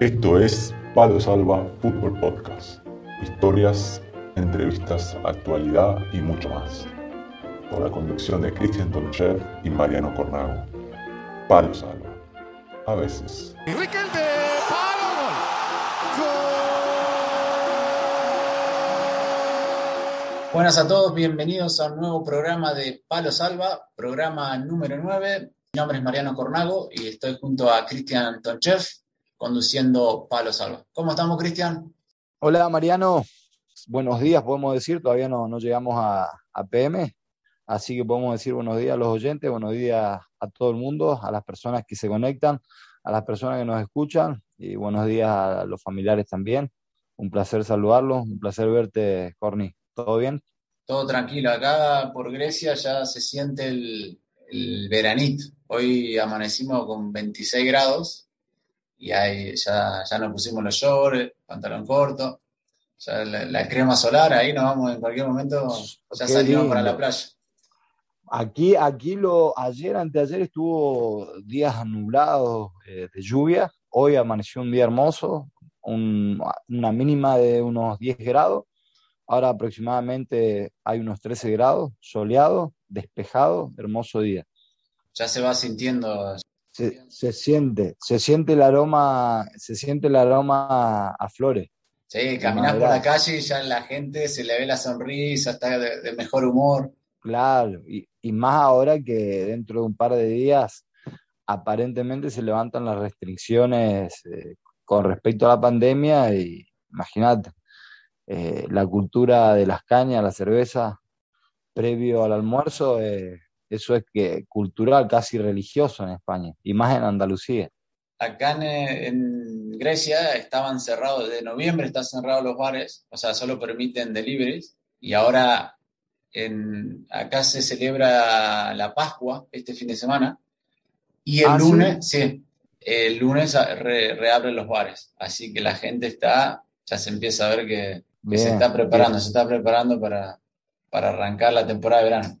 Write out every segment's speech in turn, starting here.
Esto es Palo Salva Fútbol Podcast. Historias, entrevistas, actualidad y mucho más. Con la conducción de Cristian Tonchev y Mariano Cornago. Palo Salva. A veces. Buenas a todos, bienvenidos a un nuevo programa de Palo Salva, programa número 9. Mi nombre es Mariano Cornago y estoy junto a Cristian Tonchev conduciendo Palo Salva. ¿Cómo estamos, Cristian? Hola, Mariano. Buenos días, podemos decir, todavía no, no llegamos a, a, PM, así que podemos decir buenos días a los oyentes, buenos días a todo el mundo, a las personas que se conectan, a las personas que nos escuchan y buenos días a los familiares también. Un placer saludarlos, un placer verte, Corny. ¿Todo bien? Todo tranquilo. Acá por Grecia ya se siente el, el veranito. Hoy amanecimos con 26 grados y ahí ya, ya nos pusimos los shorts, pantalón corto, ya la, la, crema solar, ahí nos vamos en cualquier momento, ya Qué salimos lindo. para la playa. Aquí, aquí lo, ayer, anteayer estuvo días nublados eh, de lluvia, hoy amaneció un día hermoso, un, una mínima de unos 10 grados, ahora aproximadamente hay unos 13 grados, soleado, despejado, hermoso día. Ya se va sintiendo. Se, se siente, se siente el aroma, se siente el aroma a flores. Sí, caminás por la calle y ya la gente se le ve la sonrisa, está de, de mejor humor. Claro, y, y, más ahora que dentro de un par de días aparentemente se levantan las restricciones eh, con respecto a la pandemia y imagínate, eh, la cultura de las cañas, la cerveza previo al almuerzo, eh, eso es que cultural, casi religioso en España, y más en Andalucía. Acá en, en Grecia estaban cerrados, desde noviembre están cerrados los bares, o sea, solo permiten deliveries, y ahora en, acá se celebra la Pascua este fin de semana, y el ¿Ah, lunes, sí? sí, el lunes re, reabren los bares, así que la gente está, ya se empieza a ver que, que bien, se está preparando, bien. se está preparando para, para arrancar la temporada de verano.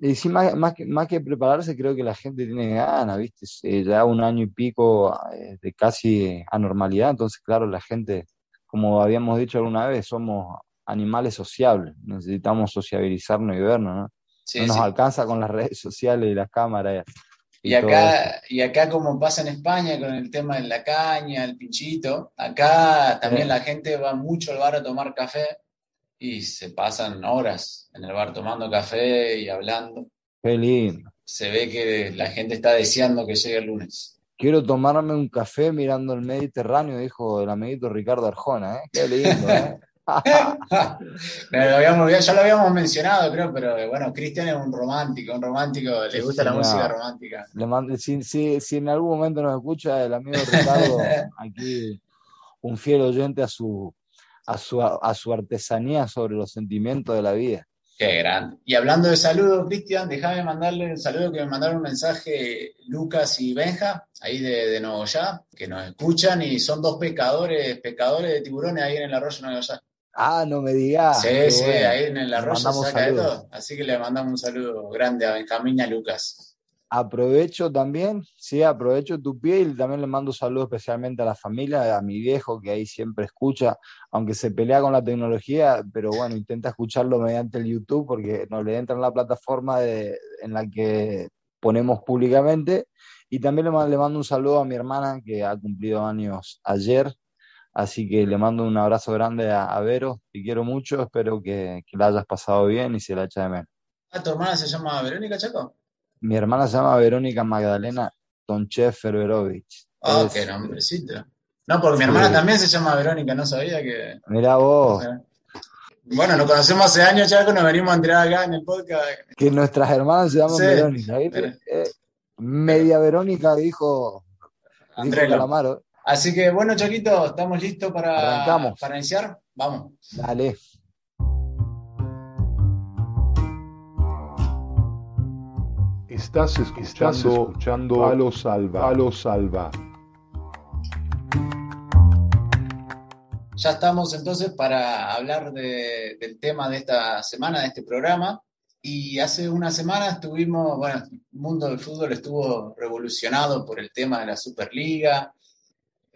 Y sí, más, más, que, más que prepararse, creo que la gente tiene ganas, ¿viste? Eh, ya un año y pico eh, de casi anormalidad, entonces, claro, la gente, como habíamos dicho alguna vez, somos animales sociables, necesitamos sociabilizarnos y vernos, ¿no? Sí, no nos sí. alcanza con las redes sociales y las cámaras. Y, y acá, y acá, como pasa en España con el tema de la caña, el pinchito, acá también sí. la gente va mucho al bar a tomar café y se pasan horas en el bar tomando café y hablando. Qué lindo. Se ve que la gente está deseando que llegue el lunes. Quiero tomarme un café mirando el Mediterráneo, dijo el amiguito Ricardo Arjona, ¿eh? Qué lindo, ¿eh? lo habíamos, ya lo habíamos mencionado, creo, pero bueno, Cristian es un romántico, un romántico, le gusta sí, la no. música romántica. Le mando, si, si, si, en algún momento nos escucha el amigo Ricardo, aquí un fiel oyente a su, a su, a su artesanía sobre los sentimientos de la vida. Qué grande. Y hablando de saludos, Cristian, déjame mandarle un saludo que me mandaron un mensaje Lucas y Benja, ahí de, de Nogoyá, que nos escuchan y son dos pescadores, pescadores de tiburones ahí en el arroyo Nogoyá. Ah, no me digas. Sí, sí, bueno. ahí en el arroyo se saca de todo. Así que le mandamos un saludo grande a Benjamín y a Lucas. Aprovecho también, sí, aprovecho tu pie y también le mando saludos especialmente a la familia, a mi viejo que ahí siempre escucha, aunque se pelea con la tecnología, pero bueno, intenta escucharlo mediante el YouTube porque no le entra en la plataforma de, en la que ponemos públicamente. Y también le mando, un saludo a mi hermana que ha cumplido años ayer, Así que le mando un abrazo grande a, a Vero, te quiero mucho, espero que, la hayas pasado bien y se la echa de menos. Ah, ¿tu hermana se llama Verónica Chaco? Mi hermana se llama Verónica Magdalena Tonchev Ferberovich. Ah, es... qué nombrecito. No, porque mi hermana sí. también se llama Verónica, no sabía que. Mira vos. Bueno, nos conocemos hace años, Chaco, nos venimos a entrar acá en el podcast. Que nuestras hermanas se llaman sí, Verónica. Eh, media Verónica dijo. Andrés Calamaro. Así que bueno, Chaquito, estamos listos para, Arrancamos. para iniciar. Vamos. Dale. Estás escuchando, Estás escuchando Palo Salva. Palo Salva. Ya estamos entonces para hablar de, del tema de esta semana, de este programa. Y hace una semana estuvimos, bueno, el mundo del fútbol estuvo revolucionado por el tema de la Superliga,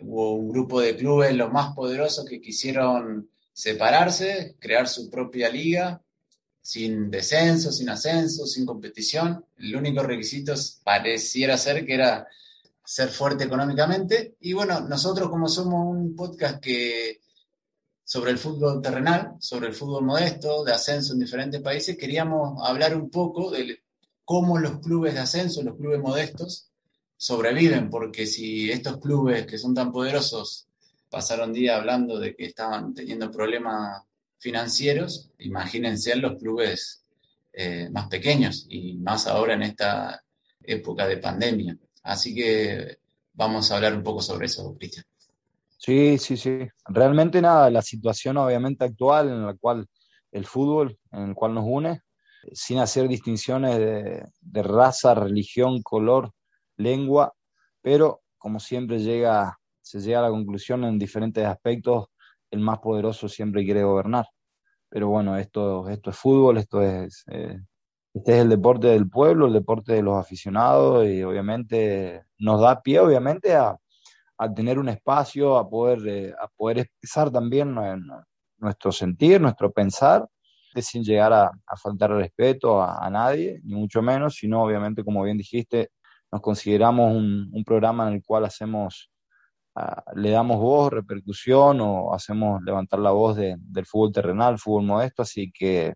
hubo un grupo de clubes, los más poderosos, que quisieron separarse, crear su propia liga, sin descenso, sin ascenso, sin competición. El único requisito pareciera ser que era ser fuerte económicamente. Y bueno, nosotros como somos un podcast que sobre el fútbol terrenal, sobre el fútbol modesto, de ascenso en diferentes países, queríamos hablar un poco de cómo los clubes de ascenso, los clubes modestos, sobreviven, porque si estos clubes que son tan poderosos pasaron día hablando de que estaban teniendo problemas financieros, imagínense los clubes eh, más pequeños y más ahora en esta época de pandemia. Así que vamos a hablar un poco sobre eso, Cristian. Sí, sí, sí. Realmente nada, la situación obviamente actual en la cual el fútbol, en el cual nos une, sin hacer distinciones de, de raza, religión, color, lengua, pero como siempre llega, se llega a la conclusión en diferentes aspectos, el más poderoso siempre quiere gobernar. Pero bueno, esto, esto es fútbol, esto es, eh, este es el deporte del pueblo, el deporte de los aficionados y obviamente nos da pie, obviamente, a, a tener un espacio, a poder, eh, a poder expresar también nuestro sentir, nuestro pensar, sin llegar a, faltar respeto a, nadie, ni mucho menos, sino obviamente, como bien dijiste, nos consideramos un programa en el cual hacemos, uh, le damos voz, repercusión o hacemos levantar la voz de, del fútbol terrenal, fútbol modesto, así que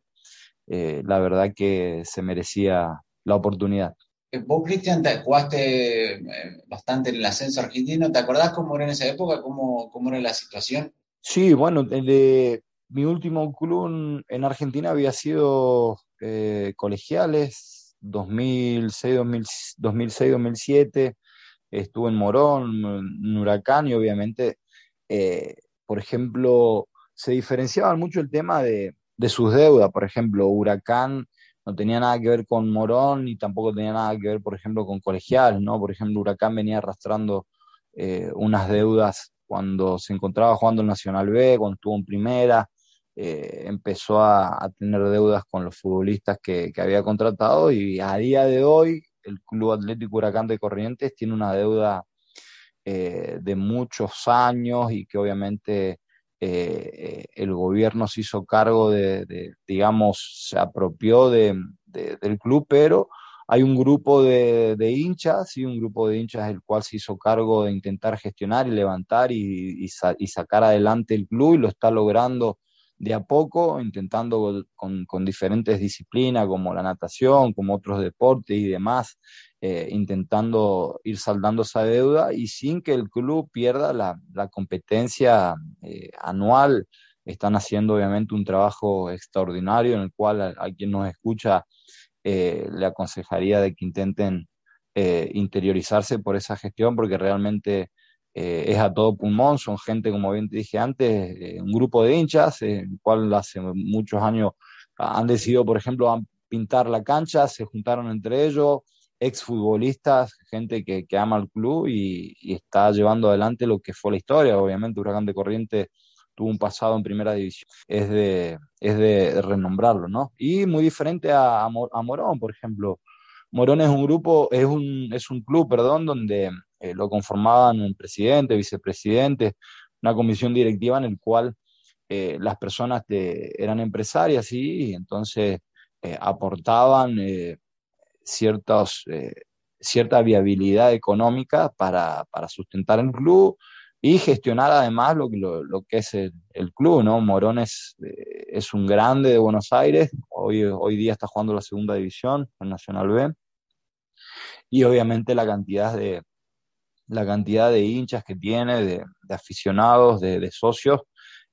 eh, la verdad que se merecía la oportunidad. Eh, vos, Cristian, te jugaste eh, bastante en el ascenso argentino. ¿Te acordás cómo era en esa época? ¿Cómo, cómo era la situación? Sí, bueno, de, mi último club en Argentina había sido eh, Colegiales, 2006, 2006, 2007, estuve en Morón, en Huracán y obviamente, eh, por ejemplo, se diferenciaba mucho el tema de, de, sus deudas. Por ejemplo, Huracán no tenía nada que ver con Morón y tampoco tenía nada que ver, por ejemplo, con Colegial, ¿no? Por ejemplo, Huracán venía arrastrando eh, unas deudas cuando se encontraba jugando en Nacional B, cuando estuvo en primera, eh, empezó a, a, tener deudas con los futbolistas que, que, había contratado y a día de hoy el Club Atlético Huracán de Corrientes tiene una deuda eh, de muchos años y que obviamente eh, el gobierno se hizo cargo de, digamos, se apropió de, de, del club, pero hay un grupo de, hinchas, y un grupo de hinchas el cual se hizo cargo de intentar gestionar y levantar y, y sacar adelante el club y lo está logrando de a poco, intentando con, con, diferentes disciplinas como la natación, como otros deportes y demás, eh, intentando ir saldando esa deuda y sin que el club pierda la, la competencia eh, anual. Están haciendo obviamente un trabajo extraordinario en el cual a, quien nos escucha eh, le aconsejaría de que intenten eh, interiorizarse por esa gestión porque realmente eh, es a todo pulmón, son gente, como bien te dije antes, eh, un grupo de hinchas, eh, el cual hace muchos años han decidido, por ejemplo, pintar la cancha, se juntaron entre ellos, exfutbolistas, gente que, que ama el club y, y, está llevando adelante lo que fue la historia. Obviamente, Huracán de Corriente tuvo un pasado en primera división, es de, es de renombrarlo, ¿no? Y muy diferente a, a, Morón, por ejemplo. Morón es un grupo, es un, es un club, perdón, donde eh, lo conformaban un presidente, vicepresidente, una comisión directiva en el cual eh, las personas eran empresarias y entonces eh, aportaban cierta viabilidad económica para, sustentar el club y gestionar además lo, que es el, el, club, ¿no? Morones es un grande de Buenos Aires, hoy, hoy día está jugando la segunda división, en Nacional B, y obviamente la cantidad de, la cantidad de hinchas que tiene, de, aficionados, de, socios,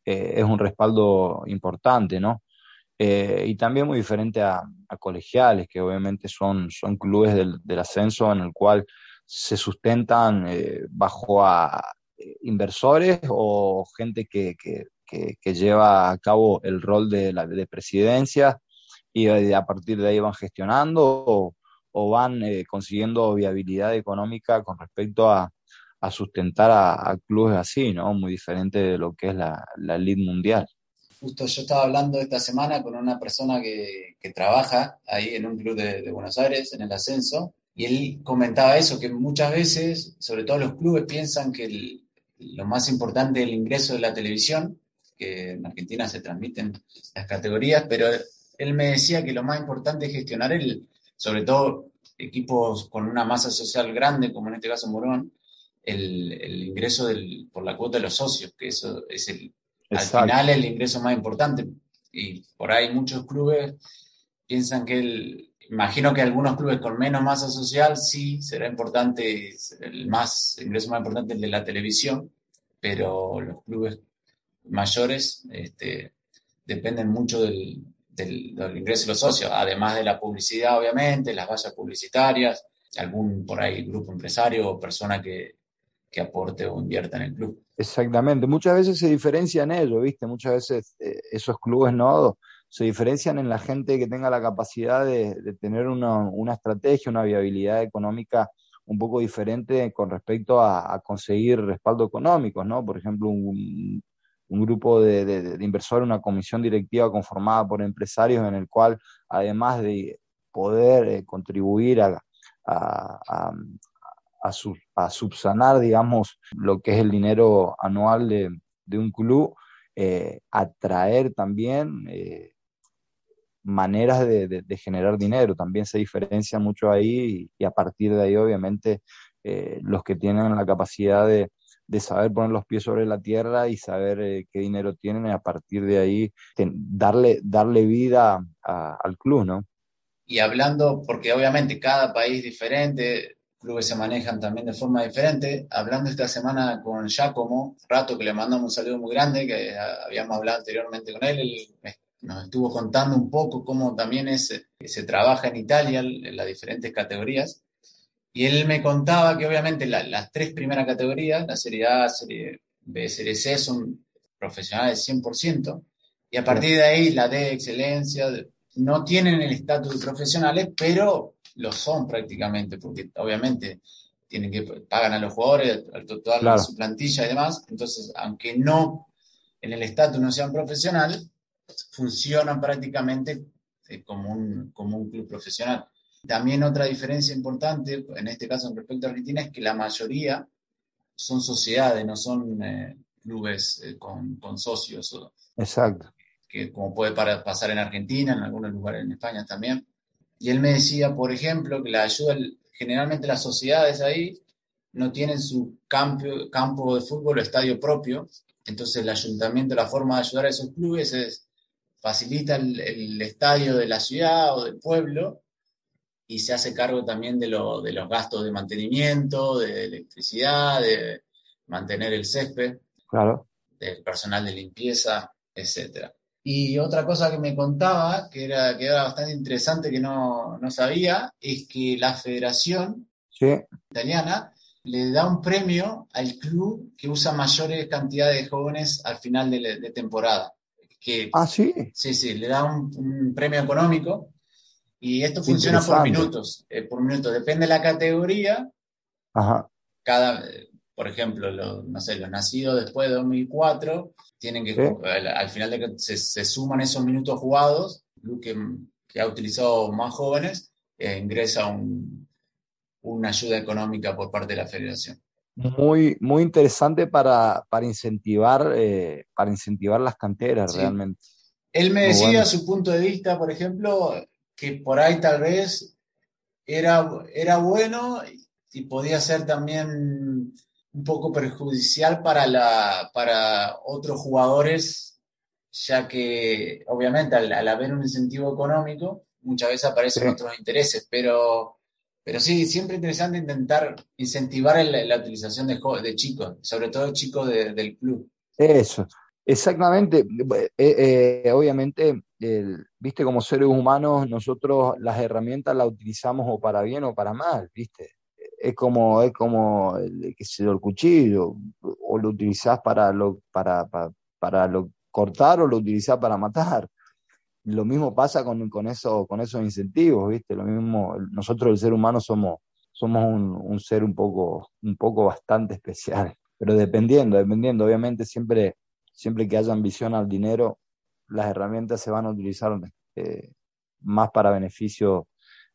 eh, es un respaldo importante, ¿no? Eh, y también muy diferente a, colegiales, que obviamente son, son clubes del, ascenso en el cual se sustentan eh, bajo a inversores o gente que, que, que, que, lleva a cabo el rol de, la, de presidencia y a partir de ahí van gestionando o, o van eh, consiguiendo viabilidad económica con respecto a, sustentar a, clubes así, ¿no? Muy diferente de lo que es la, la Mundial. Justo yo estaba hablando esta semana con una persona que, trabaja ahí en un club de, Buenos Aires, en el ascenso, y él comentaba eso, que muchas veces, sobre todo los clubes, piensan que lo más importante es el ingreso de la televisión, que en Argentina se transmiten las categorías, pero él me decía que lo más importante es gestionar el, sobre todo equipos con una masa social grande, como en este caso Morón, el, ingreso del, por la cuota de los socios, que eso es el, al final el ingreso más importante. Y por ahí muchos clubes piensan que el, imagino que algunos clubes con menos masa social sí será importante, el más ingreso más importante el de la televisión, pero los clubes mayores este, dependen mucho del, del, ingreso de los socios, además de la publicidad, obviamente, las vallas publicitarias, algún por ahí grupo empresario o persona que, que aporte o invierta en el club. Exactamente, muchas veces se diferencian ellos, ¿viste? Muchas veces eh, esos clubes no se diferencian en la gente que tenga la capacidad de, tener una, una, estrategia, una viabilidad económica un poco diferente con respecto a, a conseguir respaldo económico, ¿no? Por ejemplo, un, un grupo de, de, inversores, una comisión directiva conformada por empresarios en el cual, además de poder eh, contribuir a, a, a, subsanar, digamos, lo que es el dinero anual de, de un club, eh, atraer también eh, maneras de, generar dinero. También se diferencia mucho ahí y, a partir de ahí, obviamente, los que tienen la capacidad de, de saber poner los pies sobre la tierra y saber eh, qué dinero tienen y a partir de ahí darle, darle vida al club, ¿no? Y hablando, porque obviamente cada país diferente, clubes se manejan también de forma diferente, hablando esta semana con Giacomo, rato que le mandamos un saludo muy grande, que habíamos hablado anteriormente con él, él nos estuvo contando un poco cómo también es, se trabaja en Italia en las diferentes categorías y él me contaba que obviamente las tres primeras categorías, la Serie A, Serie B, Serie C, son profesionales 100%, y a partir de ahí la D, Excelencia, no tienen el estatus de profesionales, pero lo son prácticamente, porque obviamente tienen que pagan a los jugadores, al total su plantilla y demás, entonces aunque no en el estatus no sean profesionales, funcionan prácticamente eh, como un, como un club profesional. También otra diferencia importante, en este caso en respecto a Argentina, es que la mayoría son sociedades, no son eh, clubes eh, con, socios. Exacto. Que como puede pasar en Argentina, en algunos lugares en España también. Y él me decía, por ejemplo, que la ayuda, generalmente las sociedades ahí no tienen su campo, campo de fútbol o estadio propio. Entonces el ayuntamiento, la forma de ayudar a esos clubes es facilita el estadio de la ciudad o del pueblo y se hace cargo también de, lo, de los gastos de mantenimiento, de electricidad, de mantener el césped, claro. del personal de limpieza, etc. Y otra cosa que me contaba, que era, que era bastante interesante, que no, no sabía, es que la federación italiana le da un premio al club que usa mayores cantidades de jóvenes al final de, temporada. Que, ah, sí. Sí, sí, le da un premio económico y esto funciona por minutos, eh, por minutos. Depende de la categoría. Ajá. Cada, por ejemplo, los, no sé, los nacidos después de 2004 tienen que, al, final de que se, suman esos minutos jugados, que, que ha utilizado más jóvenes, eh, ingresa un, una ayuda económica por parte de la federación. Muy, muy interesante para, para incentivar, eh, para incentivar las canteras realmente. Él me decía su punto de vista, por ejemplo, que por ahí tal vez era, era bueno y podía ser también un poco perjudicial para, la, para otros jugadores, ya que obviamente al, haber un incentivo económico, muchas veces aparecen otros intereses, pero, pero sí, siempre interesante intentar incentivar la, utilización de, de, chicos, sobre todo chicos del club. Eso, exactamente. Eh, eh, obviamente viste, como seres humanos, nosotros las herramientas las utilizamos o para bien o para mal, viste. Es como, es como el, el cuchillo, o lo utilizás para lo, para, para, lo cortar o lo utilizás para matar. Lo mismo pasa con, con, eso, con esos incentivos, ¿viste? Lo mismo, nosotros el ser humano somos, somos un, un, ser un poco, un poco bastante especial, pero dependiendo, dependiendo, obviamente siempre, siempre que haya ambición al dinero, las herramientas se van a utilizar eh, más para beneficio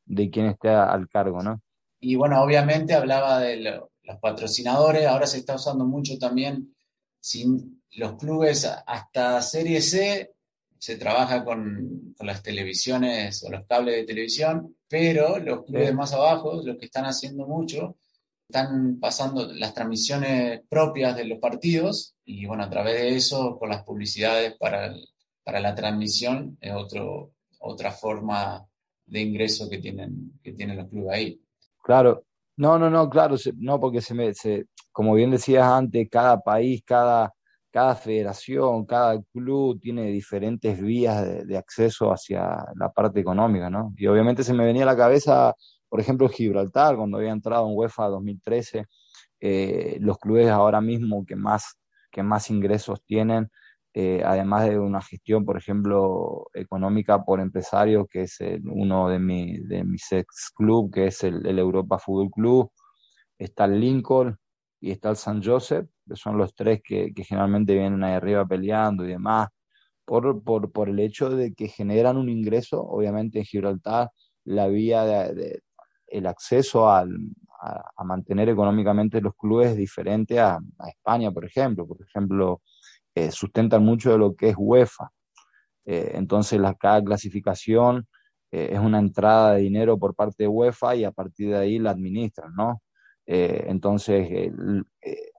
de quien esté al cargo, ¿no? Y bueno, obviamente hablaba de los patrocinadores, ahora se está usando mucho también, sin los clubes hasta Serie C se trabaja con, con, las televisiones o los cables de televisión, pero los clubes más abajo, los que están haciendo mucho, están pasando las transmisiones propias de los partidos y bueno, a través de eso, con las publicidades para, para la transmisión, es otro, otra forma de ingreso que tienen, que tienen los clubes ahí. Claro, no, no, no, claro, no, porque se me, como bien decías antes, cada país, cada, cada federación, cada club tiene diferentes vías de, acceso hacia la parte económica, ¿no? Y obviamente se me venía a la cabeza, por ejemplo, Gibraltar, cuando había entrado en UEFA 2013, eh, los clubes ahora mismo que más, que más ingresos tienen, eh, además de una gestión, por ejemplo, económica por empresarios, que es uno de, mi, de mis ex club, que es el, el Europa Fútbol Club, está el Lincoln y está el San Joseph, que son los tres que, generalmente vienen ahí arriba peleando y demás, por, por, por, el hecho de que generan un ingreso, obviamente en Gibraltar, la vía de, el acceso al, a, mantener económicamente los clubes es diferente a, España, por ejemplo. Por ejemplo, eh, sustentan mucho de lo que es UEFA. Eh, entonces, la, cada clasificación eh, es una entrada de dinero por parte de UEFA y a partir de ahí la administran, ¿no? entonces,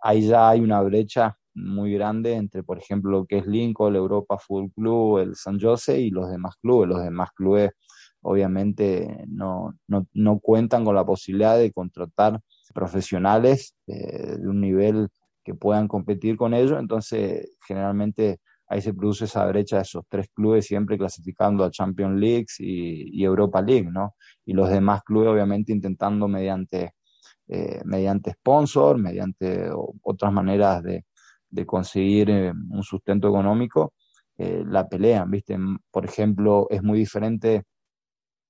ahí ya hay una brecha muy grande entre, por ejemplo, lo que es Lincoln, Europa Fútbol Club, el San Jose y los demás clubes. Los demás clubes obviamente no, no, no cuentan con la posibilidad de contratar profesionales de un nivel que puedan competir con ellos, entonces generalmente ahí se produce esa brecha de esos tres clubes siempre clasificando a Champions League y, Europa League, ¿no? Y los demás clubes obviamente intentando mediante eh, mediante sponsor, mediante otras maneras de, conseguir eh, un sustento económico, eh, la pelean, ¿viste? Por ejemplo, es muy diferente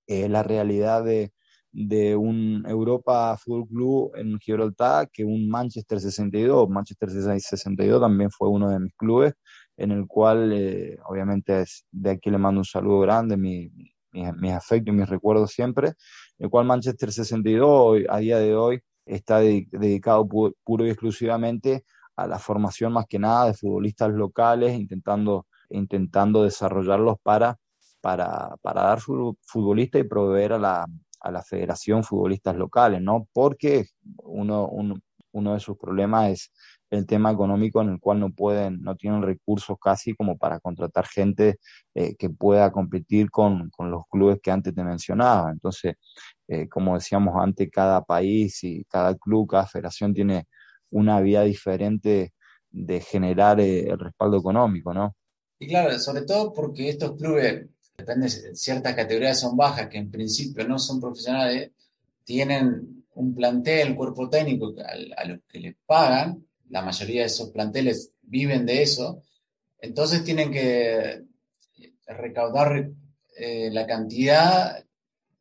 la realidad de, de un Europa Fútbol Club en Gibraltar que un Manchester 62. Manchester 62 también fue uno de mis clubes, en el cual obviamente de aquí le mando un saludo grande, mi, mis afectos y mis recuerdos siempre, el cual Manchester 62 a día de hoy está dedicado puro y exclusivamente a la formación más que nada de futbolistas locales, intentando, intentando desarrollarlos para, para, para dar futbolistas y proveer a la, a la federación futbolistas locales, ¿no? Porque uno, uno, de sus problemas es el tema económico en el cual no pueden, no tienen recursos casi como para contratar gente eh, que pueda competir con, con, los clubes que antes te mencionaba. Entonces, eh, como decíamos antes, cada país y cada club, cada federación tiene una vía diferente de generar eh, el respaldo económico, ¿no? Y claro, sobre todo porque estos clubes, depende, ciertas categorías son bajas, que en principio no son profesionales, tienen un plantel, cuerpo técnico a, los que les pagan, la mayoría de esos planteles viven de eso, entonces tienen que recaudar eh, la cantidad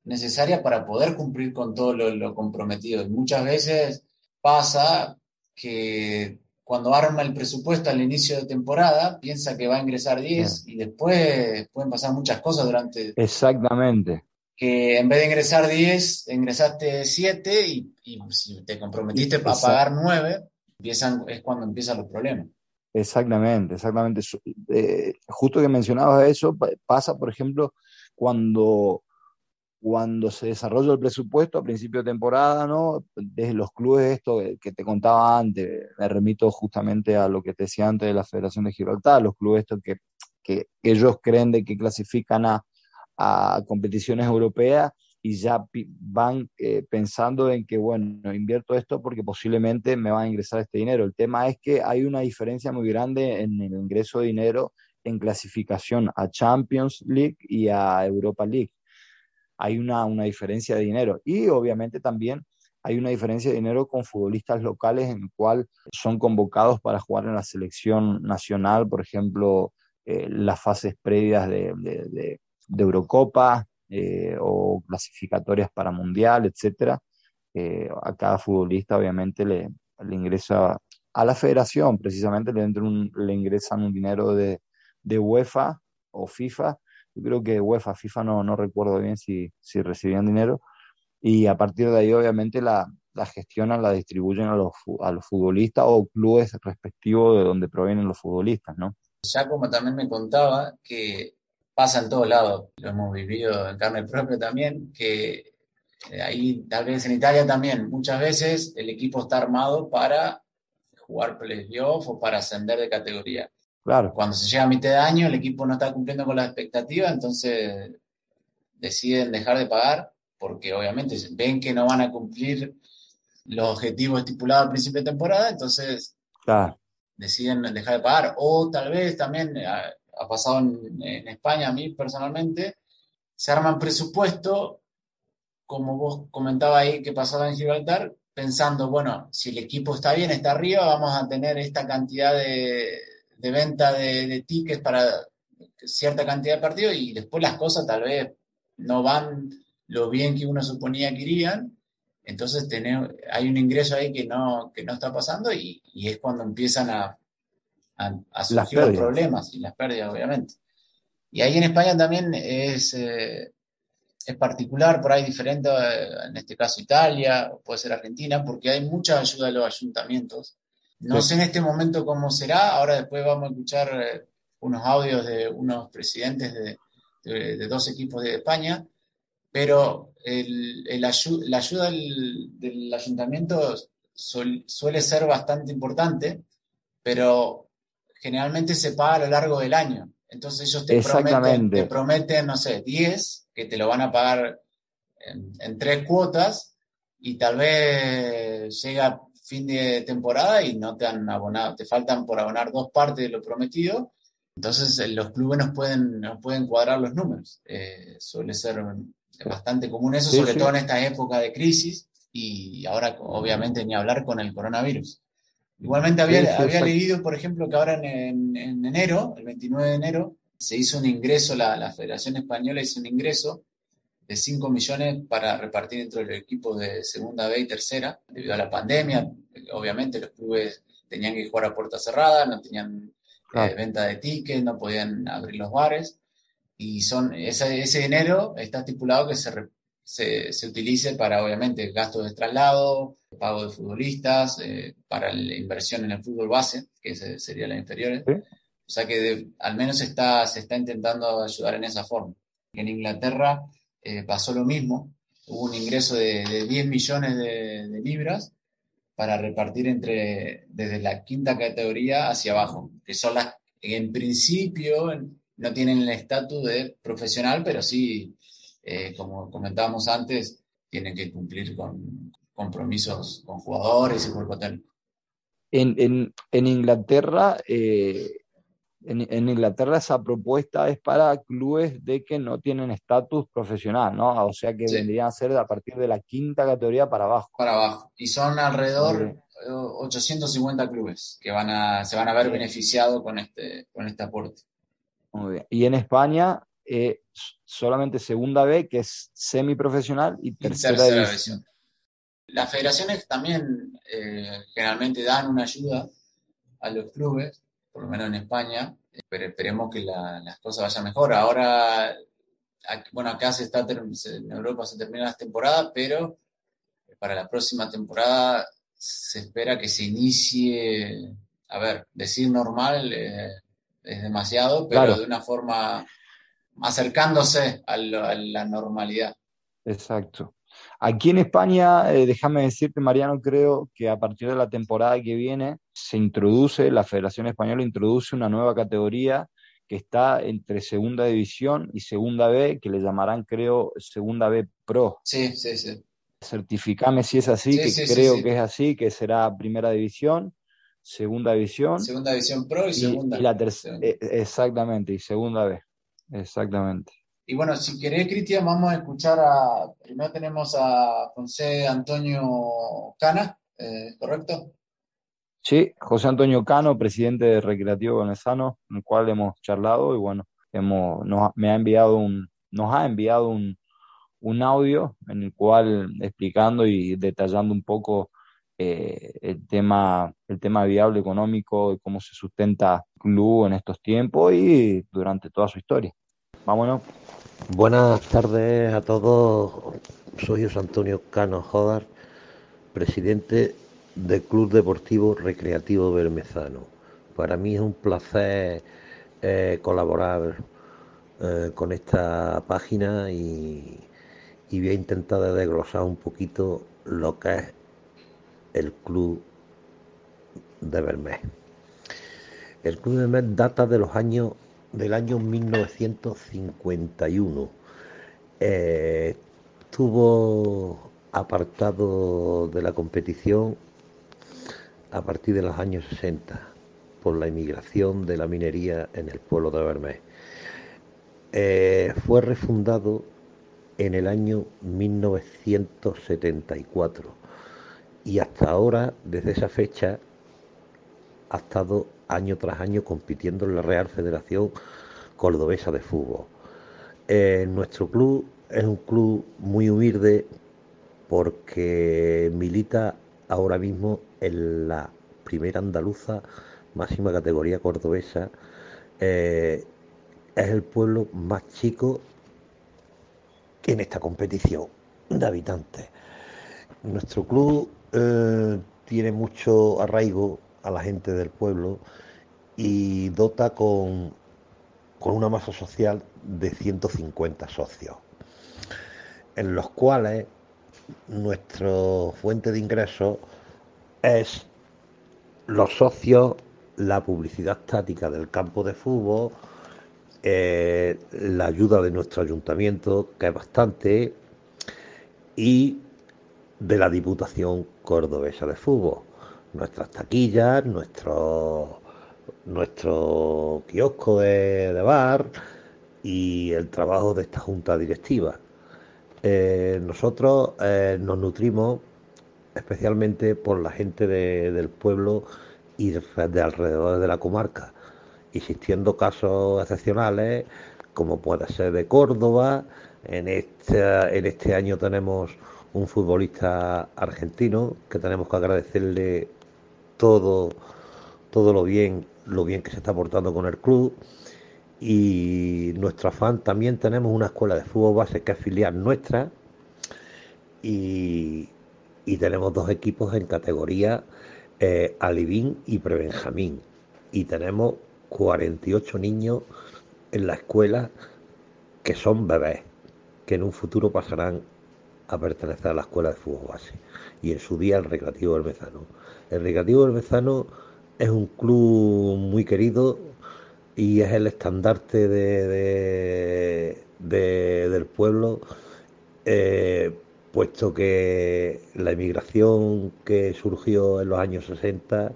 necesaria para poder cumplir con todo lo, comprometido. Y muchas veces pasa que cuando arma el presupuesto al inicio de temporada, piensa que va a ingresar 10 y después pueden pasar muchas cosas durante... Exactamente. Que en vez de ingresar 10, ingresaste 7 y, si te comprometiste a pagar 9, empiezan, es cuando empiezan los problemas. Exactamente, exactamente. Eh, justo que mencionabas eso, pasa, por ejemplo, cuando cuando se desarrolla el presupuesto a principio de temporada, ¿no? Desde los clubes, esto que te contaba antes, me remito justamente a lo que te decía antes de la Federación de Gibraltar, los clubes estos que, que, ellos creen de que clasifican a, a competiciones europeas y ya van eh, pensando en que, bueno, invierto esto porque posiblemente me va a ingresar este dinero. El tema es que hay una diferencia muy grande en el ingreso de dinero en clasificación a Champions League y a Europa League hay una, una diferencia de dinero. Y obviamente también hay una diferencia de dinero con futbolistas locales en el cual son convocados para jugar en la selección nacional, por ejemplo, eh, las fases previas de, de, Eurocopa eh, o clasificatorias para Mundial, etcétera. Eh, a cada futbolista obviamente le, le, ingresa a la federación, precisamente le, un, le ingresan un dinero de UEFA o FIFA yo creo que UEFA, FIFA no, no recuerdo bien si, si recibían dinero. Y a partir de ahí, obviamente, la, la gestionan, la distribuyen a los, a los futbolistas o clubes respectivos de donde provienen los futbolistas, ¿no? Ya como también me contaba que pasa en todos lados, lo hemos vivido en carne propia también, que eh, ahí tal vez en Italia también, muchas veces el equipo está armado para jugar playoff o para ascender de categoría. Claro. Cuando se llega a mitad de año, el equipo no está cumpliendo con las expectativas, entonces deciden dejar de pagar porque obviamente ven que no van a cumplir los objetivos estipulados al principio de temporada, entonces deciden dejar de pagar. O tal vez también ha, pasado en, en, España, a mí personalmente, se arman presupuestos, como vos comentabas ahí que pasaba en Gibraltar, pensando, bueno, si el equipo está bien, está arriba, vamos a tener esta cantidad de, de venta de, de tickets para cierta cantidad de partidos y después las cosas tal vez no van lo bien que uno suponía que irían, entonces hay un ingreso ahí que no, que no está pasando y, y es cuando empiezan a, a, surgir los problemas y las pérdidas, obviamente. Y ahí en España también es, eh, es particular, por ahí diferente, eh, en este caso Italia, puede ser Argentina, porque hay mucha ayuda de los ayuntamientos. No sé en este momento cómo será, ahora después vamos a escuchar eh, unos audios de unos presidentes de, de, de dos equipos de España, pero el, la ayuda del, ayuntamiento suele ser bastante importante, pero generalmente se paga a lo largo del año. Entonces ellos te prometen, te prometen, no sé, 10, que te lo van a pagar en, tres cuotas y tal vez llega fin de temporada y no te han abonado, te faltan por abonar dos partes de lo prometido. Entonces eh, los clubes nos pueden, nos pueden cuadrar los números. Eh, suele ser bastante común eso, sobre todo en esta época de crisis y ahora obviamente ni hablar con el coronavirus. Igualmente había, había leído, por ejemplo, que ahora en, en, enero, el 29 de enero, se hizo un ingreso, la, la Federación Española hizo un ingreso de 5 millones para repartir entre los equipos de segunda B y tercera, debido a la pandemia. Obviamente los clubes tenían que jugar a puerta cerrada, no tenían eh, venta de tickets, no podían abrir los bares y son ese, ese dinero está estipulado que se, se, se, utilice para, obviamente, gastos de traslado, pago de futbolistas, eh, para la inversión en el fútbol base, que sería la inferior. O sea que al menos está, se está intentando ayudar en esa forma. En Inglaterra eh, pasó lo mismo, hubo un ingreso de, de 10 millones de, libras para repartir entre desde la quinta categoría hacia abajo, que son las, en principio, no tienen el estatus de profesional, pero sí, eh, como comentábamos antes, tienen que cumplir con compromisos con jugadores y cuerpo técnico. En, en, en Inglaterra, eh, en, en, Inglaterra esa propuesta es para clubes de que no tienen estatus profesional, ¿no? O sea que sí. vendrían a ser a partir de la quinta categoría para abajo. Para abajo. Y son alrededor de 850 clubes que van a, se van a ver sí. beneficiados con este, con este aporte. Muy bien. Y en España, eh, solamente segunda B, que es semiprofesional, y tercera, y tercera división. división. Las federaciones también eh, generalmente dan una ayuda a los clubes, por lo menos en España, pero esperemos que la, las cosas vayan mejor. Ahora, bueno, acá se está, en Europa se termina la temporada, pero para la próxima temporada se espera que se inicie, a ver, decir normal, eh, es demasiado, pero claro. de una forma acercándose a, lo, a, la normalidad. Exacto. Aquí en España, eh, déjame decirte, Mariano, creo que a partir de la temporada que viene se introduce, la Federación Española introduce una nueva categoría que está entre Segunda División y Segunda B, que le llamarán, creo, Segunda B Pro. Sí, sí, sí. Certificame si es así, sí, que sí, creo sí, que es así, que será Primera División segunda división. Segunda división pro y, y segunda. Y la tercera, exactamente, y segunda B. Exactamente. Y bueno, si querés, Cristian, vamos a escuchar a. Primero tenemos a José Antonio Cana, eh, ¿correcto? Sí, José Antonio Cano, presidente de Recreativo Venezano, con el cual hemos charlado y bueno, hemos, nos, me ha enviado un, nos ha enviado un, un audio en el cual explicando y detallando un poco eh, el, tema, el tema viable económico y cómo se sustenta el club en estos tiempos y durante toda su historia. Vámonos. Buenas tardes a todos. Soy José Antonio Cano Jodar, presidente del Club Deportivo Recreativo Bermezano. Para mí es un placer eh, colaborar eh, con esta página y, voy a intentar desglosar un poquito lo que es el Club de Bermez. El Club de Bermez data de los años del año 1951. Eh, estuvo apartado de la competición a partir de los años 60 por la inmigración de la minería en el pueblo de Bermés. Eh, fue refundado en el año 1974 y hasta ahora, desde esa fecha, ha estado año tras año compitiendo en la Real Federación Cordobesa de Fútbol. Eh, nuestro club es un club muy humilde porque milita ahora mismo en la primera andaluza máxima categoría cordobesa. Eh, es el pueblo más chico en esta competición de habitantes. Nuestro club eh, tiene mucho arraigo a la gente del pueblo y dota con, con una masa social de 150 socios, en los cuales nuestra fuente de ingresos es los socios, la publicidad estática del campo de fútbol, eh, la ayuda de nuestro ayuntamiento, que es bastante, y de la Diputación Cordobesa de Fútbol. Nuestras taquillas, nuestro, nuestro kiosco de, bar y el trabajo de esta junta directiva. Eh, nosotros eh, nos nutrimos especialmente por la gente del pueblo y de, de alrededor de la comarca existiendo casos excepcionales, como puede ser de Córdoba. En este, en este año tenemos un futbolista argentino que tenemos que agradecerle todo, todo lo bien, lo bien que se está portando con el club. Y nuestro afán también tenemos una escuela de fútbol base que es filial nuestra. Y, tenemos dos equipos en categoría eh, Alivín y Prebenjamín. Y tenemos 48 niños en la escuela que son bebés, que en un futuro pasarán a pertenecer a la escuela de fútbol base y en su día el Recreativo Bermezano. El Recreativo Bermezano es un club muy querido y es el estandarte de, del pueblo, eh, puesto que la inmigración que surgió en los años 60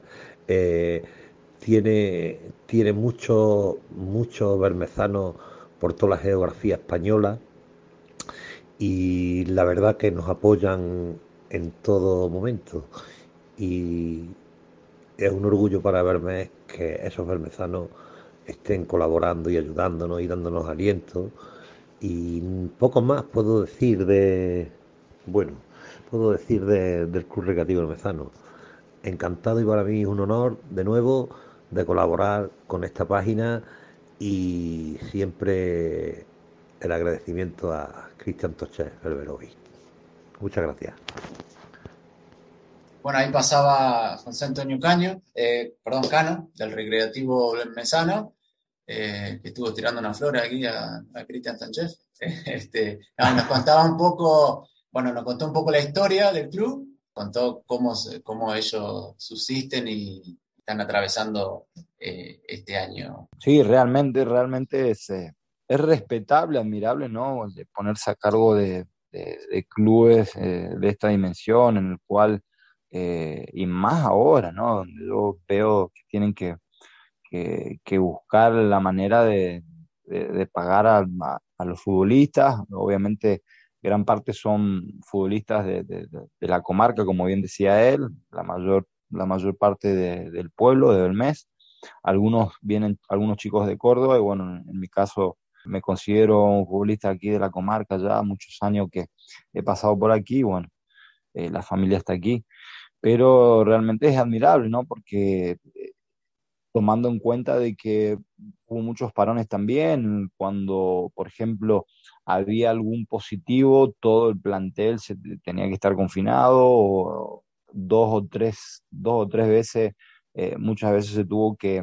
tiene, tiene mucho, mucho bermezano por toda la geografía española y la verdad que nos apoyan en todo momento. Y es un orgullo para verme que esos bermezanos estén colaborando y ayudándonos y dándonos aliento. Y poco más puedo decir de bueno puedo decir del Club Recreativo Bermezano encantado y para mí es un honor de nuevo de colaborar con esta página y siempre el agradecimiento a Cristian Toche Berberovi. Muchas gracias. Bueno, ahí pasaba José Antonio Caño, eh, perdón, Cano, del Recreativo Mesano, eh, que estuvo tirando una flor aquí a, Cristian Sánchez. Este, nos contaba un poco, bueno, nos contó un poco la historia del club, contó cómo, cómo ellos subsisten y, están atravesando eh, este año. Sí, realmente, realmente es, eh, es respetable, admirable, ¿no? De ponerse a cargo de, clubes eh, de esta dimensión, en el cual, y más ahora, ¿no? Donde yo veo que tienen que, buscar la manera de, pagar a, a, los futbolistas, obviamente gran parte son futbolistas de, la comarca, como bien decía él, la mayor la mayor parte del pueblo, de mes Algunos vienen, algunos chicos de Córdoba, y bueno, en, mi caso me considero un futbolista aquí de la comarca ya, muchos años que he pasado por aquí, bueno, eh, la familia está aquí, pero realmente es admirable, ¿no? Porque eh, tomando en cuenta de que hubo muchos parones también, cuando, por ejemplo, había algún positivo, todo el plantel se tenía que estar confinado, o dos o tres, dos o tres veces, eh, muchas veces se tuvo que,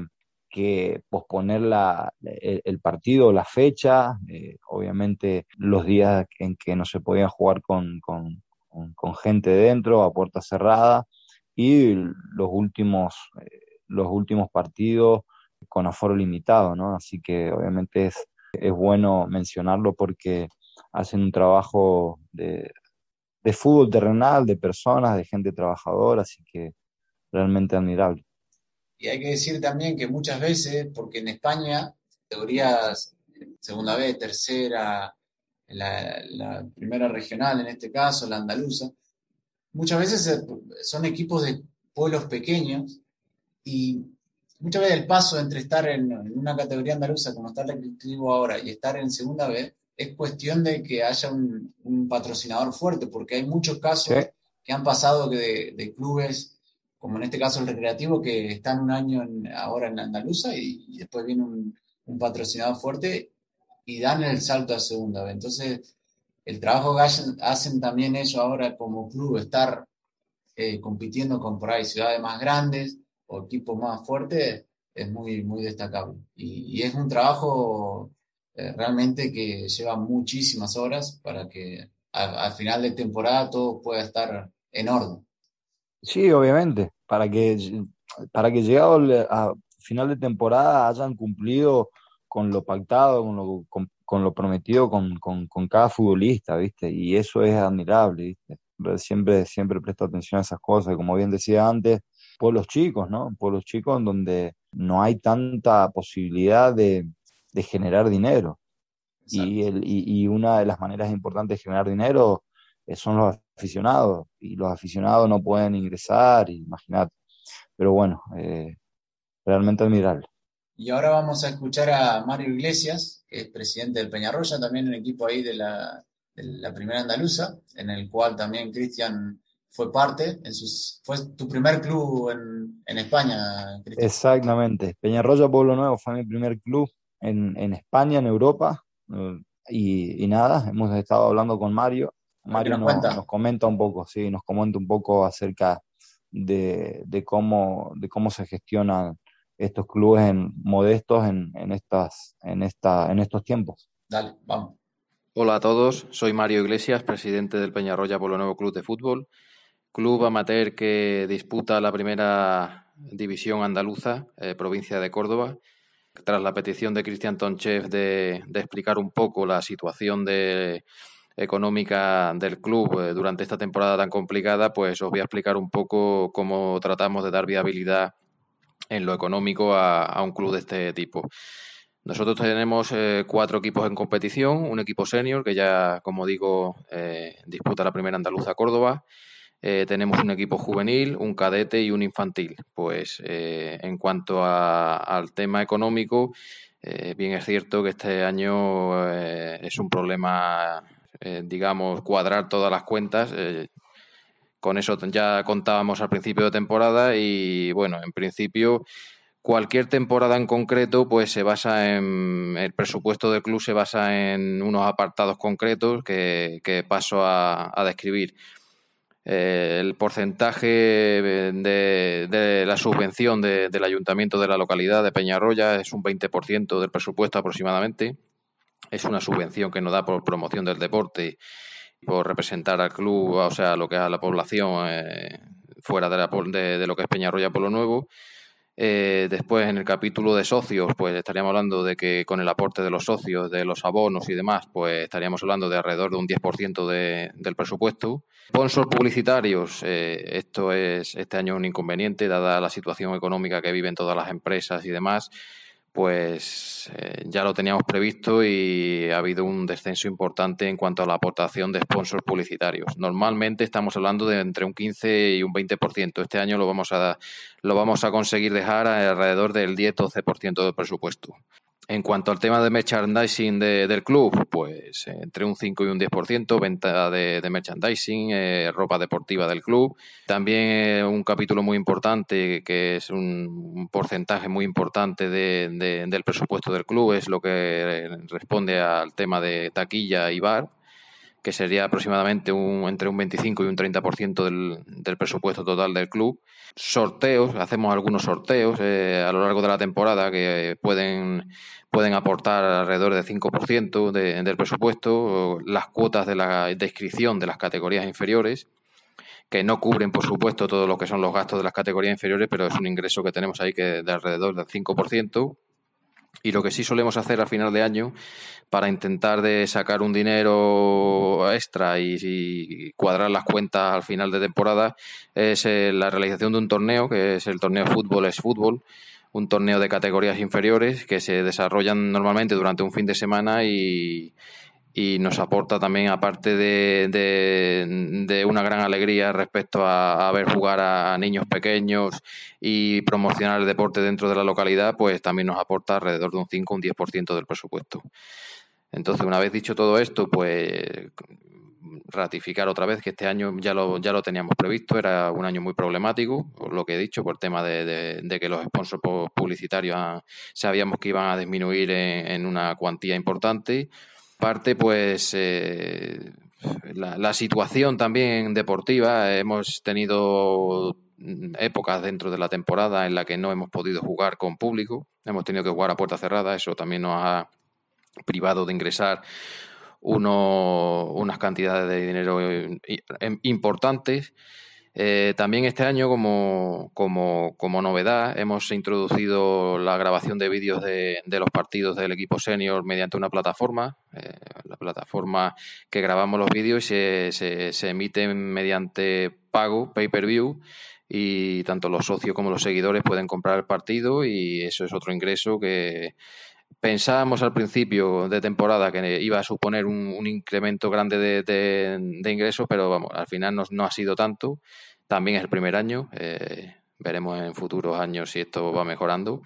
posponer la, el, partido, la fecha, eh, obviamente los días en que no se podía jugar con, con, gente dentro, a puerta cerrada, y los últimos, eh, los últimos partidos con aforo limitado, ¿no? Así que obviamente es, es bueno mencionarlo porque hacen un trabajo de, de fútbol terrenal, de personas, de gente trabajadora, así que realmente admirable. Y hay que decir también que muchas veces, porque en España, categorías segunda B, tercera, la, la, primera regional en este caso, la andaluza, muchas veces son equipos de pueblos pequeños y muchas veces el paso entre estar en, una categoría andaluza como está el recreativo ahora y estar en segunda B es cuestión de que haya un, patrocinador fuerte, porque hay muchos casos que han pasado de, de, clubes, como en este caso el recreativo, que están un año ahora en Andaluza y, después viene un, patrocinador fuerte y dan el salto a segunda. Entonces, el trabajo que hacen, también ellos ahora como club, estar eh, compitiendo con por ahí ciudades más grandes o equipos más fuertes, es muy, muy destacable. y es un trabajo eh, realmente que lleva muchísimas horas para que al final de temporada todo pueda estar en orden. Sí, obviamente, para que, para que llegado a final de temporada hayan cumplido con lo pactado, con lo, con, lo prometido con, con, con, cada futbolista, ¿viste? Y eso es admirable, ¿viste? Siempre, siempre presto atención a esas cosas, como bien decía antes, pueblos chicos, ¿no? Pueblos chicos en donde no hay tanta posibilidad de, de generar dinero. Y, el, y, una de las maneras importantes de generar dinero son los aficionados. Y los aficionados no pueden ingresar, imagínate. Pero bueno, eh, realmente admirable. Y ahora vamos a escuchar a Mario Iglesias, que es presidente del Peñarroya, también un equipo ahí de la, de la primera andaluza, en el cual también Cristian fue parte, en sus, fue tu primer club en, en España, Cristian. Exactamente, Peñarroya Pueblo Nuevo fue mi primer club en, en España, en Europa, eh, y, nada, hemos estado hablando con Mario. Mario nos, comenta un poco, sí, nos comenta un poco acerca de, de cómo, de cómo se gestionan estos clubes en, modestos en, en, estas, en, esta, en estos tiempos. Dale, vamos. Hola a todos, soy Mario Iglesias, presidente del Peñarroya Polo Nuevo Club de Fútbol, club amateur que disputa la primera división andaluza, eh, provincia de Córdoba, tras la petición de Cristian Tonchev de, explicar un poco la situación de, económica del club eh, durante esta temporada tan complicada, pues os voy a explicar un poco cómo tratamos de dar viabilidad en lo económico a, un club de este tipo. Nosotros tenemos eh, cuatro equipos en competición, un equipo senior que ya, como digo, eh, disputa la primera andaluza Córdoba, tenemos un equipo juvenil, un cadete y un infantil. Pues en cuanto al tema económico, bien es cierto que este año es un problema, digamos, cuadrar todas las cuentas. con eso ya contábamos al principio de temporada y bueno, en principio cualquier temporada en concreto pues se basa en el presupuesto del club se basa en unos apartados concretos que, paso a describir eh, el porcentaje de, la subvención del ayuntamiento de la localidad de Peñarroya es un 20% del presupuesto aproximadamente. Es una subvención que nos da por promoción del deporte, por representar al club, o sea, lo que es a la población eh, fuera de, la, de, lo que es Peñarroya Polo Nuevo. Eh, después, en el capítulo de socios, pues estaríamos hablando de que con el aporte de los socios, de los abonos y demás, pues estaríamos hablando de alrededor de un 10% de, del presupuesto. Sponsors publicitarios, eh, esto es este año un inconveniente, dada la situación económica que viven todas las empresas y demás pues eh, ya lo teníamos previsto y ha habido un descenso importante en cuanto a la aportación de sponsors publicitarios. Normalmente estamos hablando de entre un 15 y un 20%. Este año lo vamos a, lo vamos a conseguir dejar alrededor del 10-12% del presupuesto. En cuanto al tema de merchandising del club, pues entre un 5 y un 10%, venta de, merchandising, eh, ropa deportiva del club. También un capítulo muy importante, que es un, porcentaje muy importante del presupuesto del club, es lo que responde al tema de taquilla y bar que sería aproximadamente un, entre un 25 y un 30% del, del presupuesto total del club. Sorteos, hacemos algunos sorteos eh, a lo largo de la temporada que pueden, pueden aportar alrededor del 5% de, del presupuesto, las cuotas de la descripción de las categorías inferiores que no cubren, por supuesto, todo lo que son los gastos de las categorías inferiores, pero es un ingreso que tenemos ahí que de alrededor del 5%. Y lo que sí solemos hacer al final de año para intentar de sacar un dinero extra y, cuadrar las cuentas al final de temporada es eh, la realización de un torneo, que es el torneo Fútbol es Fútbol, un torneo de categorías inferiores que se desarrollan normalmente durante un fin de semana y, y nos aporta también, aparte de, de, una gran alegría respecto a, ver jugar a, niños pequeños y promocionar el deporte dentro de la localidad, pues también nos aporta alrededor de un 5 o un 10% del presupuesto. Entonces, una vez dicho todo esto, pues ratificar otra vez que este año ya lo, ya lo teníamos previsto, era un año muy problemático, por lo que he dicho, por el tema de, que los sponsors publicitarios sabíamos que iban a disminuir en una cuantía importante parte, pues eh, la, situación también deportiva. Hemos tenido épocas dentro de la temporada en la que no hemos podido jugar con público, hemos tenido que jugar a puerta cerrada, eso también nos ha privado de ingresar uno, unas cantidades de dinero importantes. Eh, también este año, como, como, novedad, hemos introducido la grabación de vídeos de, los partidos del equipo senior mediante una plataforma, eh, la plataforma que grabamos los vídeos y se, se, se emiten mediante pago, pay-per-view, y tanto los socios como los seguidores pueden comprar el partido y eso es otro ingreso que pensábamos al principio de temporada que iba a suponer un, incremento grande de, ingresos, pero vamos, al final no, no, ha sido tanto. También es el primer año, eh, veremos en futuros años si esto va mejorando.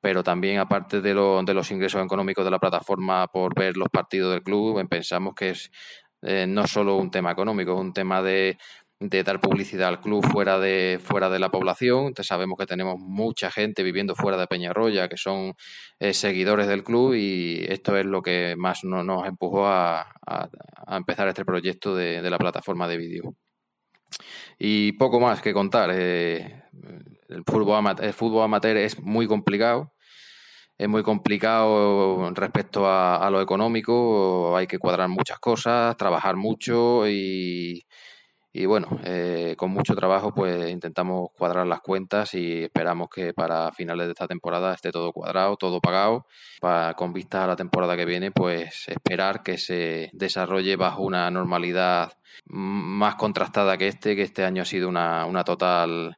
Pero también, aparte de, de los ingresos económicos de la plataforma por ver los partidos del club, pensamos que es eh, no solo un tema económico, es un tema de, de dar publicidad al club fuera de, fuera de la población. Sabemos que tenemos mucha gente viviendo fuera de Peñarroya que son eh, seguidores del club y esto es lo que más nos empujó a, empezar este proyecto de, la plataforma de vídeo. Y poco más que contar. Eh, el, fútbol amateur, el fútbol amateur es muy complicado. Es muy complicado respecto a, a lo económico. Hay que cuadrar muchas cosas, trabajar mucho y y bueno, eh, con mucho trabajo pues intentamos cuadrar las cuentas y esperamos que para finales de esta temporada esté todo cuadrado, todo pagado, para con vistas a la temporada que viene pues esperar que se desarrolle bajo una normalidad más contrastada que este, que este año ha sido una, una total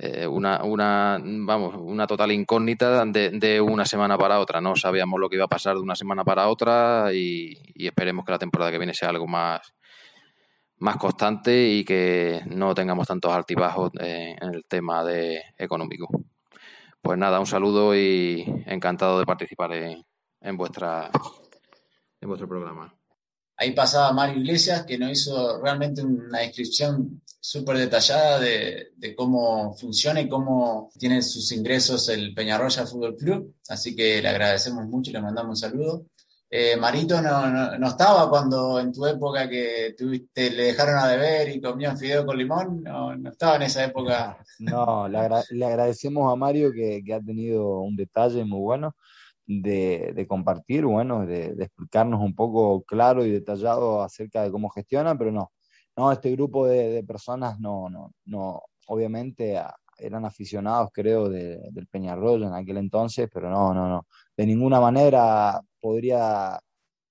eh, una, una, vamos, una total incógnita de, de, una semana para otra. No sabíamos lo que iba a pasar de una semana para otra y, y esperemos que la temporada que viene sea algo más, más constante y que no tengamos tantos altibajos eh, en el tema de económico. Pues nada, un saludo y encantado de participar en, en, vuestra, en vuestro programa. Ahí pasaba Mario Iglesias, que nos hizo realmente una descripción súper detallada de, de, cómo funciona y cómo tiene sus ingresos el Peñarroya Fútbol Club. Así que le agradecemos mucho y le mandamos un saludo. Eh, Marito no, no, estaba cuando en tu época que tuviste, le dejaron a deber y comían fideo con limón, no, no estaba en esa época. No, le, agradecemos a Mario que, ha tenido un detalle muy bueno de, compartir, bueno, de, explicarnos un poco claro y detallado acerca de cómo gestiona, pero no, no, este grupo de, personas no, no, no, obviamente eran aficionados, creo, del Peñarroya en aquel entonces, pero no, no, no, de ninguna manera podría,